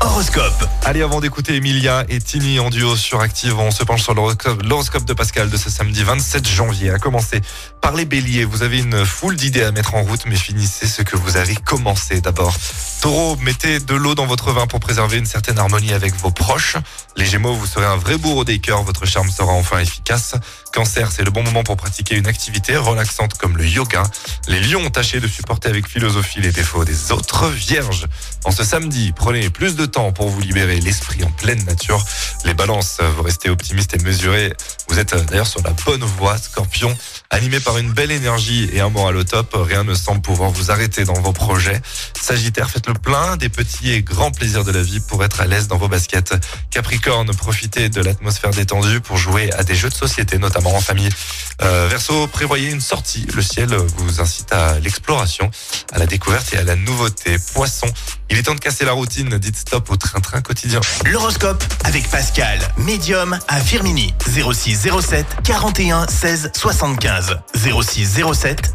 Horoscope. Allez, avant d'écouter Emilia et Tini en duo sur Active, on se penche sur l'horoscope l'horoscope de Pascal de ce samedi 27 janvier. À commencer par les béliers, vous avez une foule d'idées à mettre en route, mais finissez ce que vous avez commencé d'abord. Taureau, mettez de l'eau dans votre vin pour préserver une certaine harmonie avec vos proches. Les gémeaux, vous serez un vrai bourreau des cœurs, votre charme sera enfin efficace. Cancer, c'est le bon moment pour pratiquer une activité relaxante comme le yoga. Les lions, tâchez de supporter avec philosophie les défauts des autres. Vierges, en ce samedi, prenez plus de temps pour vous libérer l'esprit en pleine nature. Les balances, vous restez optimistes et mesurés. Vous êtes d'ailleurs sur la bonne voie, scorpion. Animé par une belle énergie et un moral au top, rien ne semble pouvoir vous arrêter dans vos projets. Sagittaire, faites le plein des petits et grands plaisirs de la vie pour être à l'aise dans vos baskets. Capricorne, profitez de l'atmosphère détendue pour jouer à des jeux de société, notamment en famille. Euh, Verseau, prévoyez une sortie. Le ciel vous incite à l'exploration, à la découverte et à la nouveauté. Poisson, il est temps de casser la routine. Dites stop au train-train quotidien. L'horoscope avec Pascal, médium à Firmini. 06 07 41 16 75. 06 07